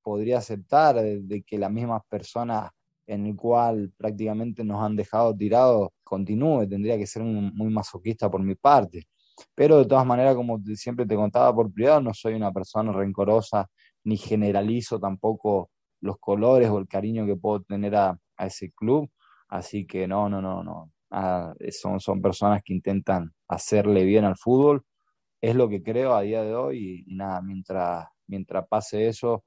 podría aceptar de, que las mismas personas en el cual prácticamente nos han dejado tirados continúe, tendría que ser muy masoquista por mi parte. Pero de todas maneras, como siempre te contaba por privado, no soy una persona rencorosa ni generalizo tampoco los colores o el cariño que puedo tener a, ese club. Así que no, no, no, no. Ah, son, son personas que intentan hacerle bien al fútbol es lo que creo a día de hoy y, nada, mientras, mientras pase eso,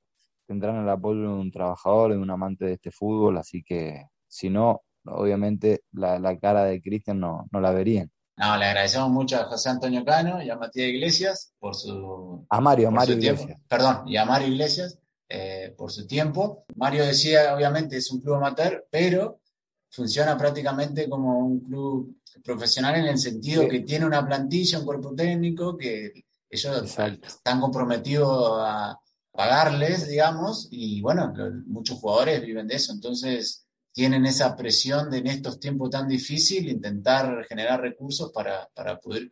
tendrán el apoyo de un trabajador, de un amante de este fútbol, así que si no, obviamente la, cara de Cristian no, no la verían. No, le agradecemos mucho a José Antonio Cano y a Matías Iglesias por su... A Mario, Mario Iglesias. Perdón, y a Mario Iglesias eh, por su tiempo. Mario decía, obviamente, es un club amateur, pero funciona prácticamente como un club profesional en el sentido que tiene una plantilla, un cuerpo técnico, que ellos están comprometidos a pagarles, digamos, y bueno, muchos jugadores viven de eso. Entonces, tienen esa presión de en estos tiempos tan difíciles intentar generar recursos para, poder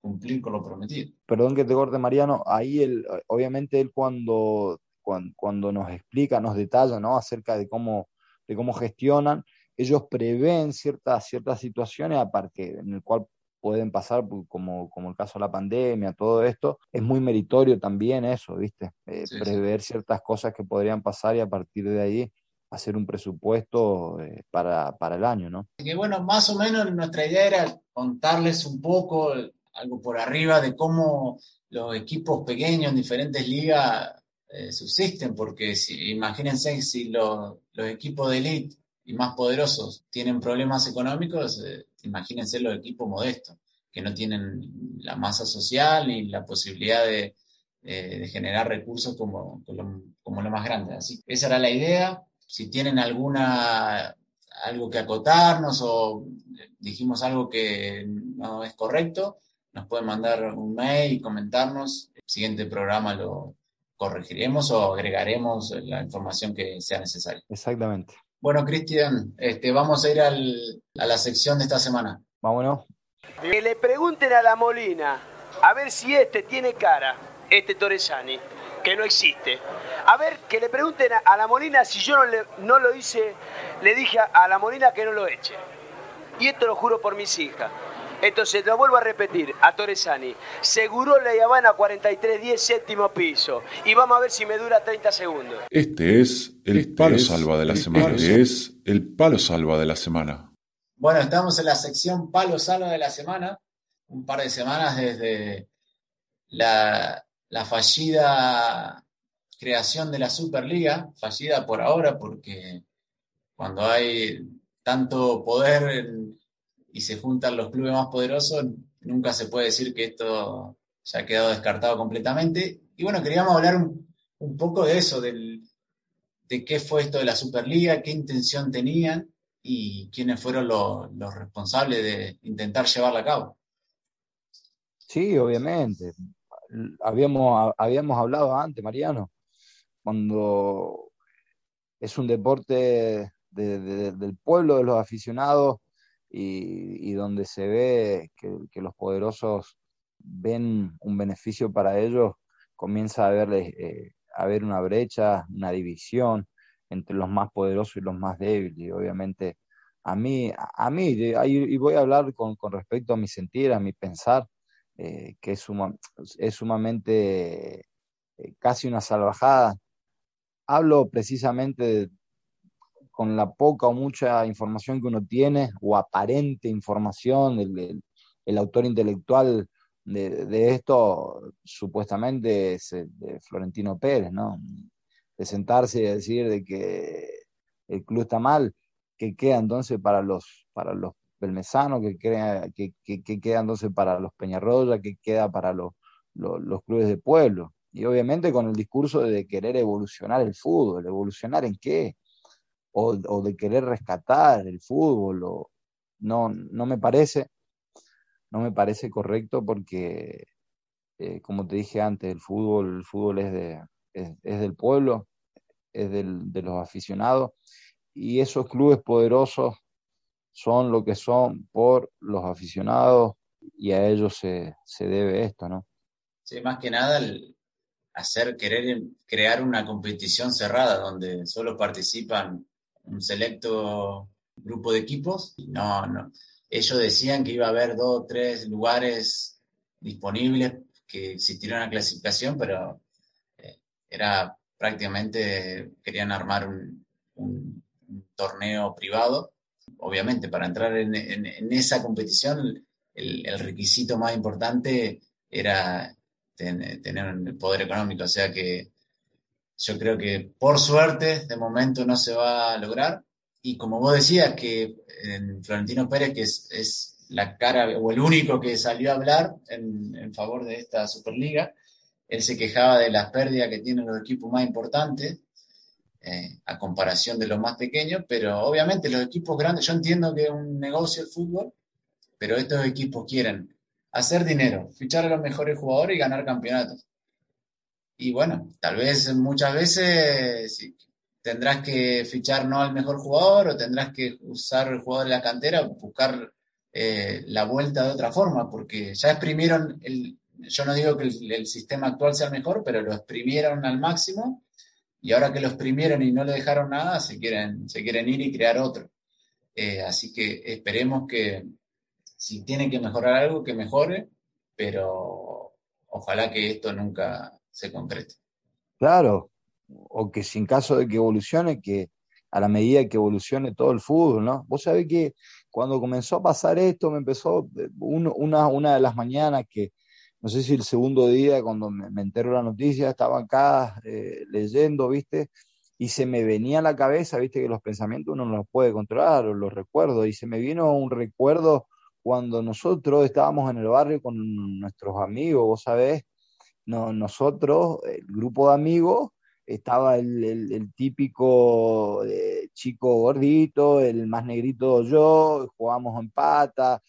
cumplir con lo prometido. Perdón que te corte, Mariano, ahí él, obviamente él cuando, cuando, nos explica, nos detalla ¿no? acerca de cómo, de cómo gestionan, ellos prevén ciertas, ciertas situaciones aparte en el cual pueden pasar, como, como el caso de la pandemia, todo esto, es muy meritorio también eso, ¿viste? Eh, prever ciertas cosas que podrían pasar y a partir de ahí hacer un presupuesto eh, para, para, el año, ¿no? Que bueno, más o menos nuestra idea era contarles un poco, algo por arriba, de cómo los equipos pequeños en diferentes ligas eh, subsisten, porque si, imagínense si los, los equipos de elite y más poderosos tienen problemas económicos, eh, imagínense los equipos modestos, que no tienen la masa social ni la posibilidad de, de generar recursos como, como, lo más grande. Así esa era la idea si tienen alguna algo que acotarnos o dijimos algo que no es correcto, nos pueden mandar un mail y comentarnos. El siguiente programa lo corregiremos o agregaremos la información que sea necesaria. Exactamente. Bueno, Cristian, este, vamos a ir al, a la sección de esta semana. Vámonos. Que le pregunten a la Molina a ver si este tiene cara, este Torresani que no existe. A ver, que le pregunten a, la Molina si yo no, le, no lo hice, le dije a, la Molina que no lo eche. Y esto lo juro por mis hijas. Entonces, lo vuelvo a repetir, a Torresani. Seguro la Habana 4310, séptimo piso. Y vamos a ver si me dura 30 segundos. Este es el este palo salva de la semana. Este es el palo salva de la semana. Bueno, estamos en la sección palo salva de la semana. Un par de semanas desde la la fallida creación de la Superliga, fallida por ahora porque cuando hay tanto poder y se juntan los clubes más poderosos, nunca se puede decir que esto se ha quedado descartado completamente. Y bueno, queríamos hablar un, poco de eso, de qué fue esto de la Superliga, qué intención tenían y quiénes fueron los, los responsables de intentar llevarla a cabo. Sí, obviamente habíamos, habíamos hablado antes, Mariano, cuando es un deporte del pueblo, de los aficionados, y, donde se ve que, los poderosos ven un beneficio para ellos, comienza a haber, eh, a haber una brecha, una división entre los más poderosos y los más débiles. Y obviamente a mí, a mí y voy a hablar con, con respecto a mi sentir, a mi pensar, eh, que es, sumamente eh, casi una salvajada. Hablo precisamente con la poca o mucha información que uno tiene, o aparente información, el autor intelectual de, esto supuestamente es eh, de Florentino Pérez, ¿no? De sentarse y decir de que el club está mal, que queda entonces para los, para los que, crea, que, queda entonces para los Peñarroya, que queda para los, los, clubes de pueblo. Y obviamente con el discurso de querer evolucionar el fútbol, evolucionar en qué, o, de querer rescatar el fútbol, o, no, no me parece, no me parece correcto porque, eh, como te dije antes, el fútbol, el fútbol es, de, es, del pueblo, es del, de los aficionados, y esos clubes poderosos son lo que son por los aficionados y a ellos se, debe esto, ¿no? Sí, más que nada el hacer, querer crear una competición cerrada donde solo participan un selecto grupo de equipos. No, no. Ellos decían que iba a haber dos o tres lugares disponibles que existiera una clasificación, pero eh, era prácticamente, querían armar un torneo privado obviamente, para entrar en, esa competición, el, requisito más importante era tener un poder económico. O sea que yo creo que por suerte de momento no se va a lograr. Y como vos decías, que en Florentino Pérez, que es, la cara o el único que salió a hablar en, favor de esta Superliga, él se quejaba de las pérdidas que tienen los equipos más importantes eh, a comparación de los más pequeños, pero obviamente los equipos grandes, yo entiendo que es un negocio el fútbol, pero estos equipos quieren hacer dinero, fichar a los mejores jugadores y ganar campeonatos. Y bueno, tal vez muchas veces tendrás que fichar no al mejor jugador o tendrás que usar el jugador de la cantera, buscar eh, la vuelta de otra forma, porque ya exprimieron, el, yo no digo que el, sistema actual sea mejor, pero lo exprimieron al máximo y ahora que lo exprimieron y no le dejaron nada, se quieren, se quieren ir y crear otro. Eh, así que esperemos que si tiene que mejorar algo, que mejore, pero ojalá que esto nunca se concrete. Claro, o que sin caso de que evolucione, que a la medida que evolucione todo el fútbol, ¿no? Vos sabés que cuando comenzó a pasar esto, me empezó eh, una, una de las mañanas que, no sé si el segundo día, cuando me, entero la noticia, estaba acá eh, leyendo, ¿viste? Y se me venía a la cabeza, ¿viste? Que los pensamientos uno no los puede controlar, o los recuerdos, y se me vino un recuerdo cuando nosotros estábamos en el barrio con nuestros amigos, vos sabés, no, nosotros, el grupo de amigos, estaba el, típico eh, chico gordito, el más negrito yo, jugábamos en pata,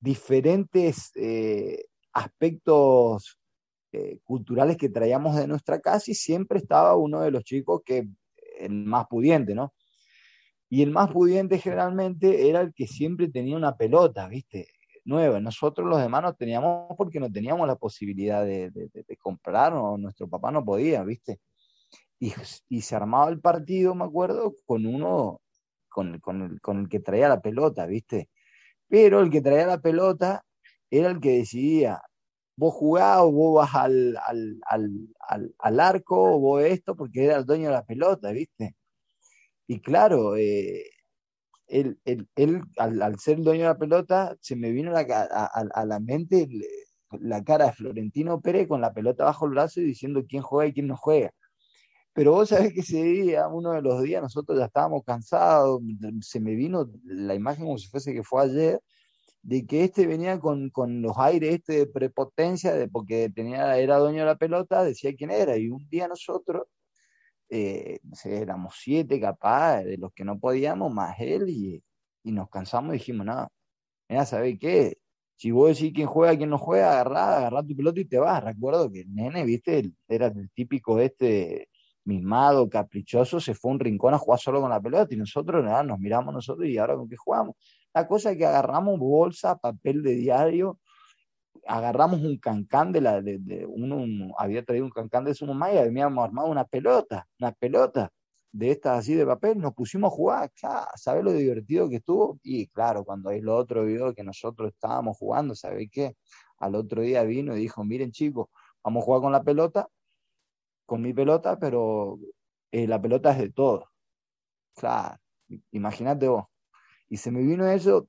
diferentes eh, aspectos eh, culturales que traíamos de nuestra casa y siempre estaba uno de los chicos que el más pudiente, ¿no? Y el más pudiente generalmente era el que siempre tenía una pelota, ¿viste? Nueva. Nosotros los demás no teníamos porque no teníamos la posibilidad de, comprar, o nuestro papá no podía, ¿viste? Y, se armaba el partido, me acuerdo, con uno, con, el, con el que traía la pelota, ¿viste? Pero el que traía la pelota era el que decidía, vos jugás o vos vas al, al, arco o vos esto, porque era el dueño de la pelota, ¿viste? Y claro, eh, él, él, al, ser el dueño de la pelota, se me vino a, a, la mente la cara de Florentino Pérez con la pelota bajo el brazo y diciendo quién juega y quién no juega. Pero vos sabés que ese día, uno de los días, nosotros ya estábamos cansados, se me vino la imagen como si fuese que fue ayer, de que este venía con, con los aires este de prepotencia, de porque tenía, era dueño de la pelota, decía quién era, y un día nosotros eh, éramos siete capaz, de los que no podíamos, más él, y, nos cansamos y dijimos, nada, mira, ¿sabés qué? Si vos decís quién juega, quién no juega, agarrá, agarrá tu pelota y te vas. Recuerdo que el nene, viste, era el típico este mismado, caprichoso, se fue a un rincón a jugar solo con la pelota y nosotros nada, nos miramos nosotros y ahora con qué jugamos. La cosa es que agarramos bolsa, papel de diario, agarramos un cancán de la, de, uno, había traído un cancán de su mamá y habíamos armado una pelota, una pelota de estas así de papel, nos pusimos a jugar, ¿sabes lo divertido que estuvo? Y claro, cuando ahí lo otro vio que nosotros estábamos jugando, ¿sabes qué? Al otro día vino y dijo, miren chicos, vamos a jugar con la pelota, con mi pelota, pero eh, la pelota es de todos. Claro, imagínate vos. Y se me vino eso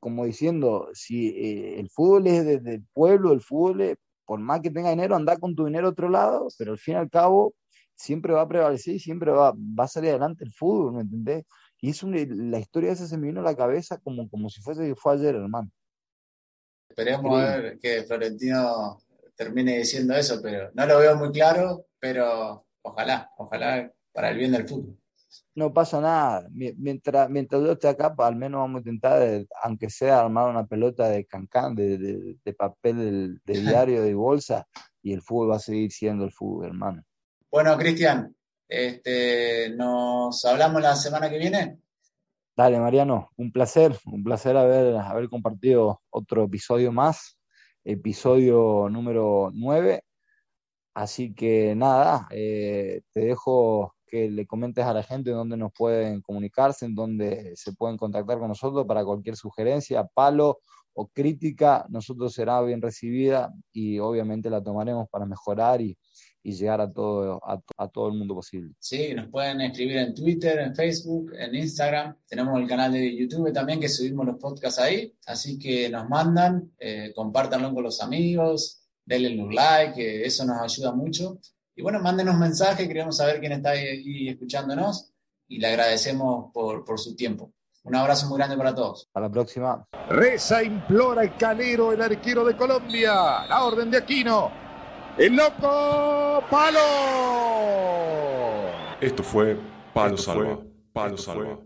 como diciendo, si eh, el fútbol es desde el pueblo, el fútbol, es, por más que tenga dinero, anda con tu dinero a otro lado, pero al fin y al cabo siempre va a prevalecer y siempre va, va a salir adelante el fútbol, ¿me entendés? Y es la historia esa se me vino a la cabeza como, como si fuese que fue ayer, hermano. Esperemos a ver que Florentino termine diciendo eso, pero no lo veo muy claro, pero ojalá, ojalá para el bien del fútbol no pasa nada. Mientras, mientras yo esté acá, al menos vamos a intentar, eh, aunque sea armar una pelota de cancán, de, papel de, diario, de bolsa, y el fútbol va a seguir siendo el fútbol, hermano. Bueno, Cristian, este, nos hablamos la semana que viene. Dale, Mariano, un placer, un placer haber, haber compartido otro episodio más, episodio número 9. Así que nada, eh, te dejo que le comentes a la gente dónde nos pueden comunicarse, en dónde se pueden contactar con nosotros para cualquier sugerencia, palo o crítica, nosotros será bien recibida y obviamente la tomaremos para mejorar y, llegar a todo, a, todo el mundo posible. Sí, nos pueden escribir en Twitter, en Facebook, en Instagram. Tenemos el canal de YouTube también que subimos los podcasts ahí. Así que nos mandan, eh, compártanlo con los amigos, denle un like, que eso nos ayuda mucho. Y bueno, mándenos mensajes, queremos saber quién está ahí escuchándonos y le agradecemos por, por su tiempo. Un abrazo muy grande para todos. A la próxima. Reza, implora el calero, el arquero de Colombia. La orden de Aquino. El loco Palo. Esto fue Palo Salva. Palo Salva.